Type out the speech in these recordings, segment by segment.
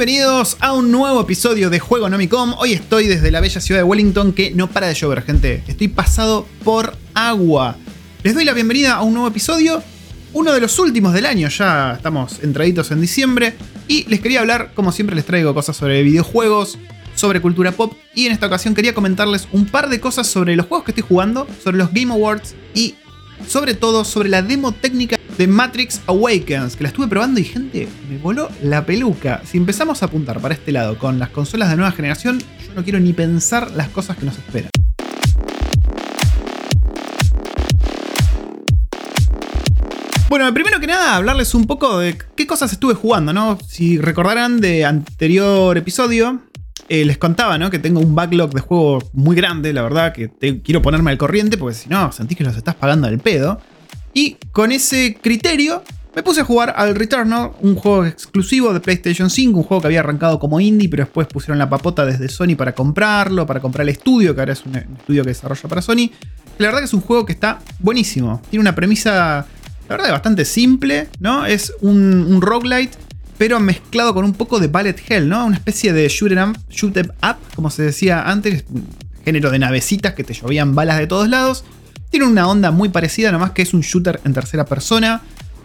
Bienvenidos a un nuevo episodio de Juego Nomicom. Hoy estoy desde la bella ciudad de Wellington que no para de llover, gente. Estoy pasado por agua. Les doy la bienvenida a un nuevo episodio, uno de los últimos del año, ya estamos entraditos en diciembre. Y les quería hablar, como siempre les traigo cosas sobre videojuegos, sobre cultura pop. Y en esta ocasión quería comentarles un par de cosas sobre los juegos que estoy jugando, sobre los Game Awards y sobre todo sobre la demo técnica de Matrix Awakens, que la estuve probando y gente, me voló la peluca. Si empezamos a apuntar para este lado con las consolas de nueva generación, yo no quiero ni pensar las cosas que nos esperan. Bueno, primero que nada, hablarles un poco de qué cosas estuve jugando, ¿no? Si recordarán de anterior episodio, eh, les contaba, ¿no? Que tengo un backlog de juegos muy grande, la verdad, que quiero ponerme al corriente, porque si no, sentís que los estás pagando al pedo. Y con ese criterio, me puse a jugar al Returnal, un juego exclusivo de PlayStation 5, un juego que había arrancado como indie, pero después pusieron la papota desde Sony para comprarlo, para comprar el estudio, que ahora es un estudio que desarrolla para Sony. La verdad que es un juego que está buenísimo. Tiene una premisa, la verdad, bastante simple, ¿no? Es un, un roguelite pero mezclado con un poco de Ballet Hell, ¿no? Una especie de shoot em up, em como se decía antes, género de navecitas que te llovían balas de todos lados. Tiene una onda muy parecida, nomás que es un shooter en tercera persona,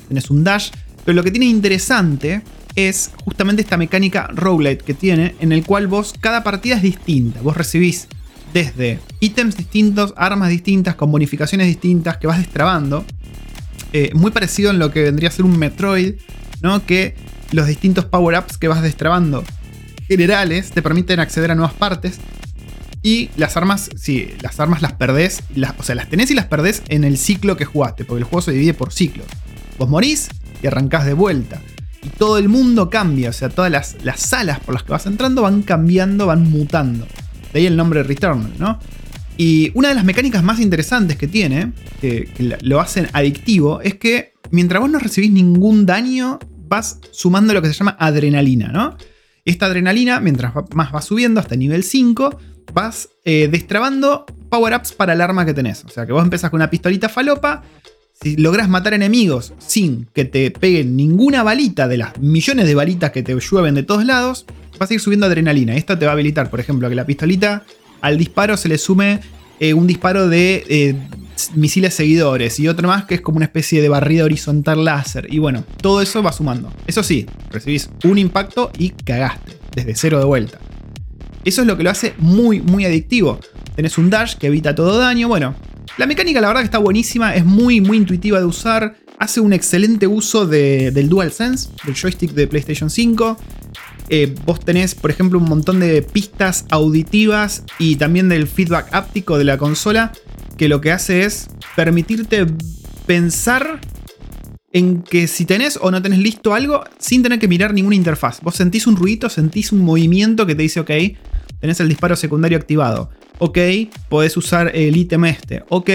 tenés un dash, pero lo que tiene interesante es justamente esta mecánica roguelite que tiene, en el cual vos, cada partida es distinta, vos recibís desde ítems distintos, armas distintas, con bonificaciones distintas que vas destrabando. Eh, muy parecido en lo que vendría a ser un Metroid, ¿no? Que los distintos power-ups que vas destrabando generales te permiten acceder a nuevas partes. Y las armas, sí, las armas las perdés, o sea, las tenés y las perdés en el ciclo que jugaste, porque el juego se divide por ciclos. Vos morís y arrancás de vuelta. Y todo el mundo cambia, o sea, todas las, las salas por las que vas entrando van cambiando, van mutando. De ahí el nombre Returnal, ¿no? Y una de las mecánicas más interesantes que tiene, que, que lo hacen adictivo, es que mientras vos no recibís ningún daño vas sumando lo que se llama adrenalina, ¿no? Esta adrenalina, mientras más vas subiendo hasta nivel 5, vas eh, destrabando power-ups para el arma que tenés. O sea que vos empezás con una pistolita falopa. Si lográs matar enemigos sin que te peguen ninguna balita de las millones de balitas que te llueven de todos lados, vas a ir subiendo adrenalina. Esto te va a habilitar, por ejemplo, que la pistolita al disparo se le sume eh, un disparo de eh, misiles seguidores y otro más que es como una especie de barrida horizontal láser. Y bueno, todo eso va sumando. Eso sí, recibís un impacto y cagaste, desde cero de vuelta. Eso es lo que lo hace muy, muy adictivo. Tenés un dash que evita todo daño. Bueno, la mecánica la verdad que está buenísima, es muy, muy intuitiva de usar. Hace un excelente uso del DualSense, del joystick de PlayStation 5. Eh, vos tenés, por ejemplo, un montón de pistas auditivas y también del feedback áptico de la consola que lo que hace es permitirte pensar en que si tenés o no tenés listo algo sin tener que mirar ninguna interfaz. Vos sentís un ruido, sentís un movimiento que te dice, ok, tenés el disparo secundario activado. Ok, podés usar el ítem este. Ok,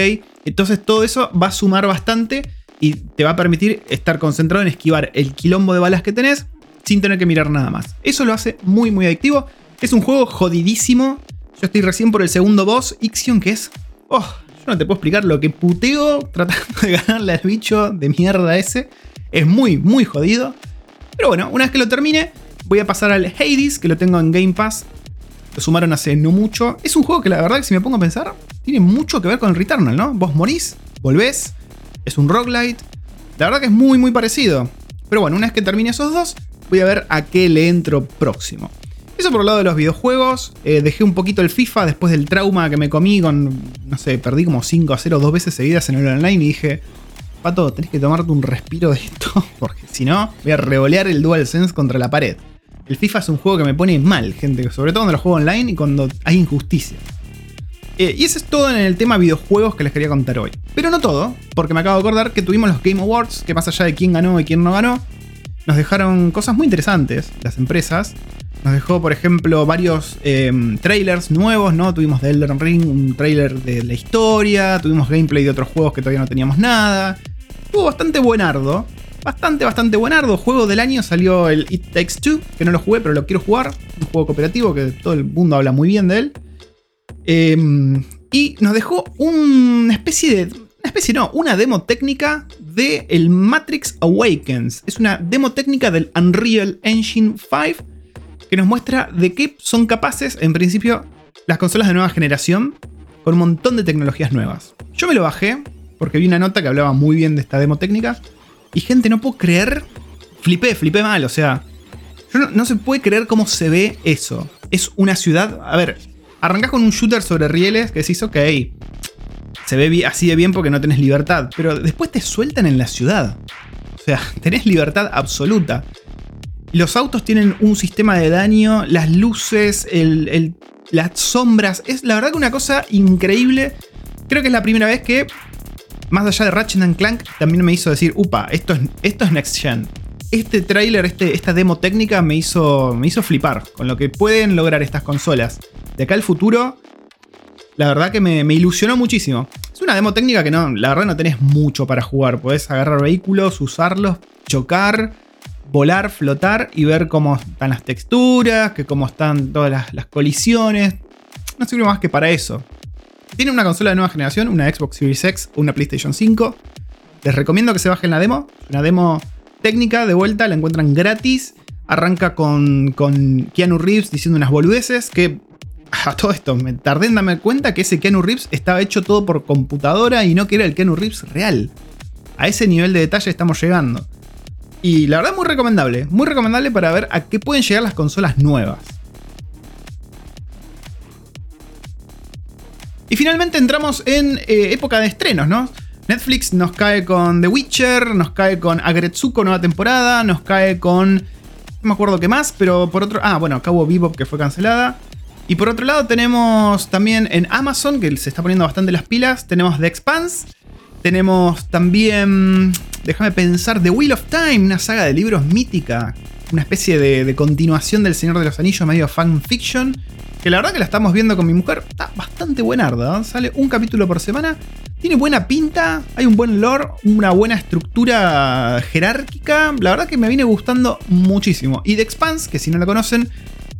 entonces todo eso va a sumar bastante y te va a permitir estar concentrado en esquivar el quilombo de balas que tenés sin tener que mirar nada más. Eso lo hace muy, muy adictivo. Es un juego jodidísimo. Yo estoy recién por el segundo boss, Ixion, que es. Oh, yo no te puedo explicar lo que puteo tratando de ganarle al bicho de mierda ese. Es muy, muy jodido. Pero bueno, una vez que lo termine, voy a pasar al Hades, que lo tengo en Game Pass. Lo sumaron hace no mucho. Es un juego que la verdad que si me pongo a pensar, tiene mucho que ver con el Returnal, ¿no? Vos morís, volvés, es un roguelite. La verdad que es muy, muy parecido. Pero bueno, una vez que termine esos dos, voy a ver a qué le entro próximo. Eso por el lado de los videojuegos. Eh, dejé un poquito el FIFA después del trauma que me comí con, no sé, perdí como 5 a 0 dos veces seguidas en el online y dije, Pato, tenés que tomarte un respiro de esto, porque si no, voy a revolear el DualSense contra la pared. El FIFA es un juego que me pone mal, gente, sobre todo cuando lo juego online y cuando hay injusticia. Eh, y eso es todo en el tema videojuegos que les quería contar hoy. Pero no todo, porque me acabo de acordar que tuvimos los Game Awards, que más allá de quién ganó y quién no ganó, nos dejaron cosas muy interesantes, las empresas. Nos dejó, por ejemplo, varios em, trailers nuevos, ¿no? Tuvimos de Elden Ring un trailer de la historia, tuvimos gameplay de otros juegos que todavía no teníamos nada. Estuvo bastante buenardo. Bastante, bastante buenardo. Juego del año salió el It Takes Two, que no lo jugué, pero lo quiero jugar. Un juego cooperativo que todo el mundo habla muy bien de él. Em, y nos dejó una especie de. Una especie, no, una demo técnica de el Matrix Awakens. Es una demo técnica del Unreal Engine 5 que nos muestra de qué son capaces, en principio, las consolas de nueva generación con un montón de tecnologías nuevas. Yo me lo bajé porque vi una nota que hablaba muy bien de esta demo técnica y gente, no puedo creer, flipé, flipé mal, o sea, no, no se puede creer cómo se ve eso. Es una ciudad, a ver, arrancás con un shooter sobre rieles que decís, ok, se ve así de bien porque no tenés libertad, pero después te sueltan en la ciudad. O sea, tenés libertad absoluta. Los autos tienen un sistema de daño, las luces, las sombras. Es la verdad que una cosa increíble. Creo que es la primera vez que, más allá de Ratchet Clank, también me hizo decir, upa, esto es, esto es Next Gen. Este tráiler, este, esta demo técnica me hizo, me hizo flipar con lo que pueden lograr estas consolas. De acá al futuro, la verdad que me, ilusionó muchísimo. Es una demo técnica que no, la verdad no tenés mucho para jugar. Podés agarrar vehículos, usarlos, chocar, volar, flotar y ver cómo están las texturas, que cómo están todas las, colisiones. No sirve más que para eso. Tiene una consola de nueva generación, una Xbox Series X una PlayStation 5. Les recomiendo que se bajen la demo. Una demo técnica, de vuelta, la encuentran gratis. Arranca con, con Keanu Reeves diciendo unas boludeces que a todo esto, me tardé en darme cuenta que ese Keanu Reeves estaba hecho todo por computadora y no que era el Keanu Reeves real. A ese nivel de detalle estamos llegando. Y la verdad muy recomendable, muy recomendable para ver a qué pueden llegar las consolas nuevas. Y finalmente entramos en eh, época de estrenos, ¿no? Netflix nos cae con The Witcher, nos cae con Agretsuko nueva temporada, nos cae con... No me acuerdo qué más, pero por otro... Ah, bueno, Cabo Bebop que fue cancelada. Y por otro lado tenemos también en Amazon, que se está poniendo bastante las pilas, tenemos The Expanse. Tenemos también, déjame pensar, The Wheel of Time, una saga de libros mítica. Una especie de, continuación del Señor de los Anillos, medio fanfiction. Que la verdad que la estamos viendo con mi mujer, está bastante buenarda. Sale un capítulo por semana. Tiene buena pinta, hay un buen lore, una buena estructura jerárquica. La verdad que me viene gustando muchísimo. Y The Expanse, que si no la conocen,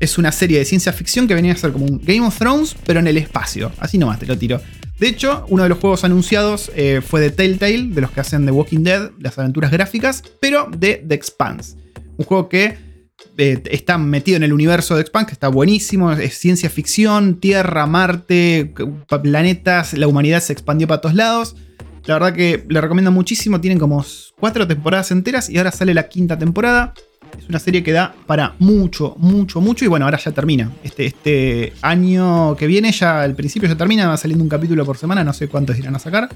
es una serie de ciencia ficción que venía a ser como un Game of Thrones, pero en el espacio. Así nomás te lo tiro. De hecho, uno de los juegos anunciados eh, fue de Telltale, de los que hacen The Walking Dead, las aventuras gráficas, pero de The Expanse. Un juego que eh, está metido en el universo de Expanse, que está buenísimo, es ciencia ficción, Tierra, Marte, planetas, la humanidad se expandió para todos lados. La verdad que le recomiendo muchísimo, tienen como cuatro temporadas enteras y ahora sale la quinta temporada. Es una serie que da para mucho, mucho, mucho. Y bueno, ahora ya termina. Este, este año que viene, ya al principio ya termina, va saliendo un capítulo por semana. No sé cuántos irán a sacar.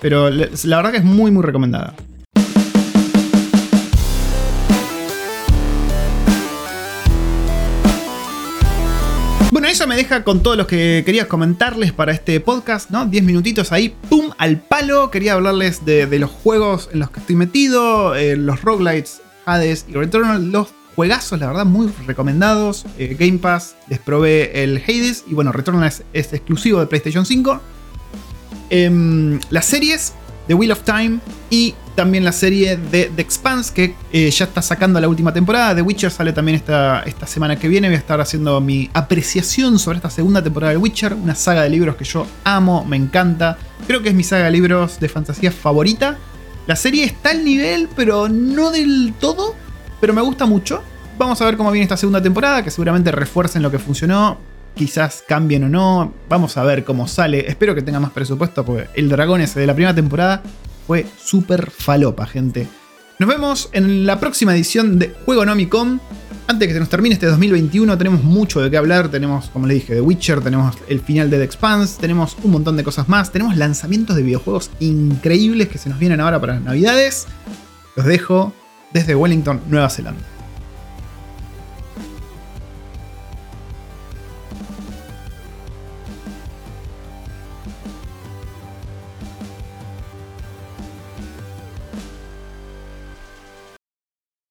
Pero la verdad que es muy, muy recomendada. Bueno, eso me deja con todos los que quería comentarles para este podcast, ¿no? 10 minutitos ahí, ¡pum! al palo. Quería hablarles de, los juegos en los que estoy metido, eh, los roguelites Hades y Returnal, los juegazos, la verdad, muy recomendados. Eh, Game Pass les probé el Hades y bueno, Returnal es, exclusivo de PlayStation 5. Em, las series, The Wheel of Time y también la serie de The Expanse que eh, ya está sacando la última temporada. The Witcher sale también esta, esta semana que viene. Voy a estar haciendo mi apreciación sobre esta segunda temporada de Witcher, una saga de libros que yo amo, me encanta. Creo que es mi saga de libros de fantasía favorita. La serie está al nivel, pero no del todo. Pero me gusta mucho. Vamos a ver cómo viene esta segunda temporada, que seguramente refuercen lo que funcionó. Quizás cambien o no. Vamos a ver cómo sale. Espero que tenga más presupuesto, porque el dragón ese de la primera temporada fue súper falopa, gente. Nos vemos en la próxima edición de Juego Nomicom antes que se nos termine este 2021, tenemos mucho de qué hablar. Tenemos, como le dije, The Witcher, tenemos el final de The Expanse, tenemos un montón de cosas más. Tenemos lanzamientos de videojuegos increíbles que se nos vienen ahora para las Navidades. Los dejo desde Wellington, Nueva Zelanda.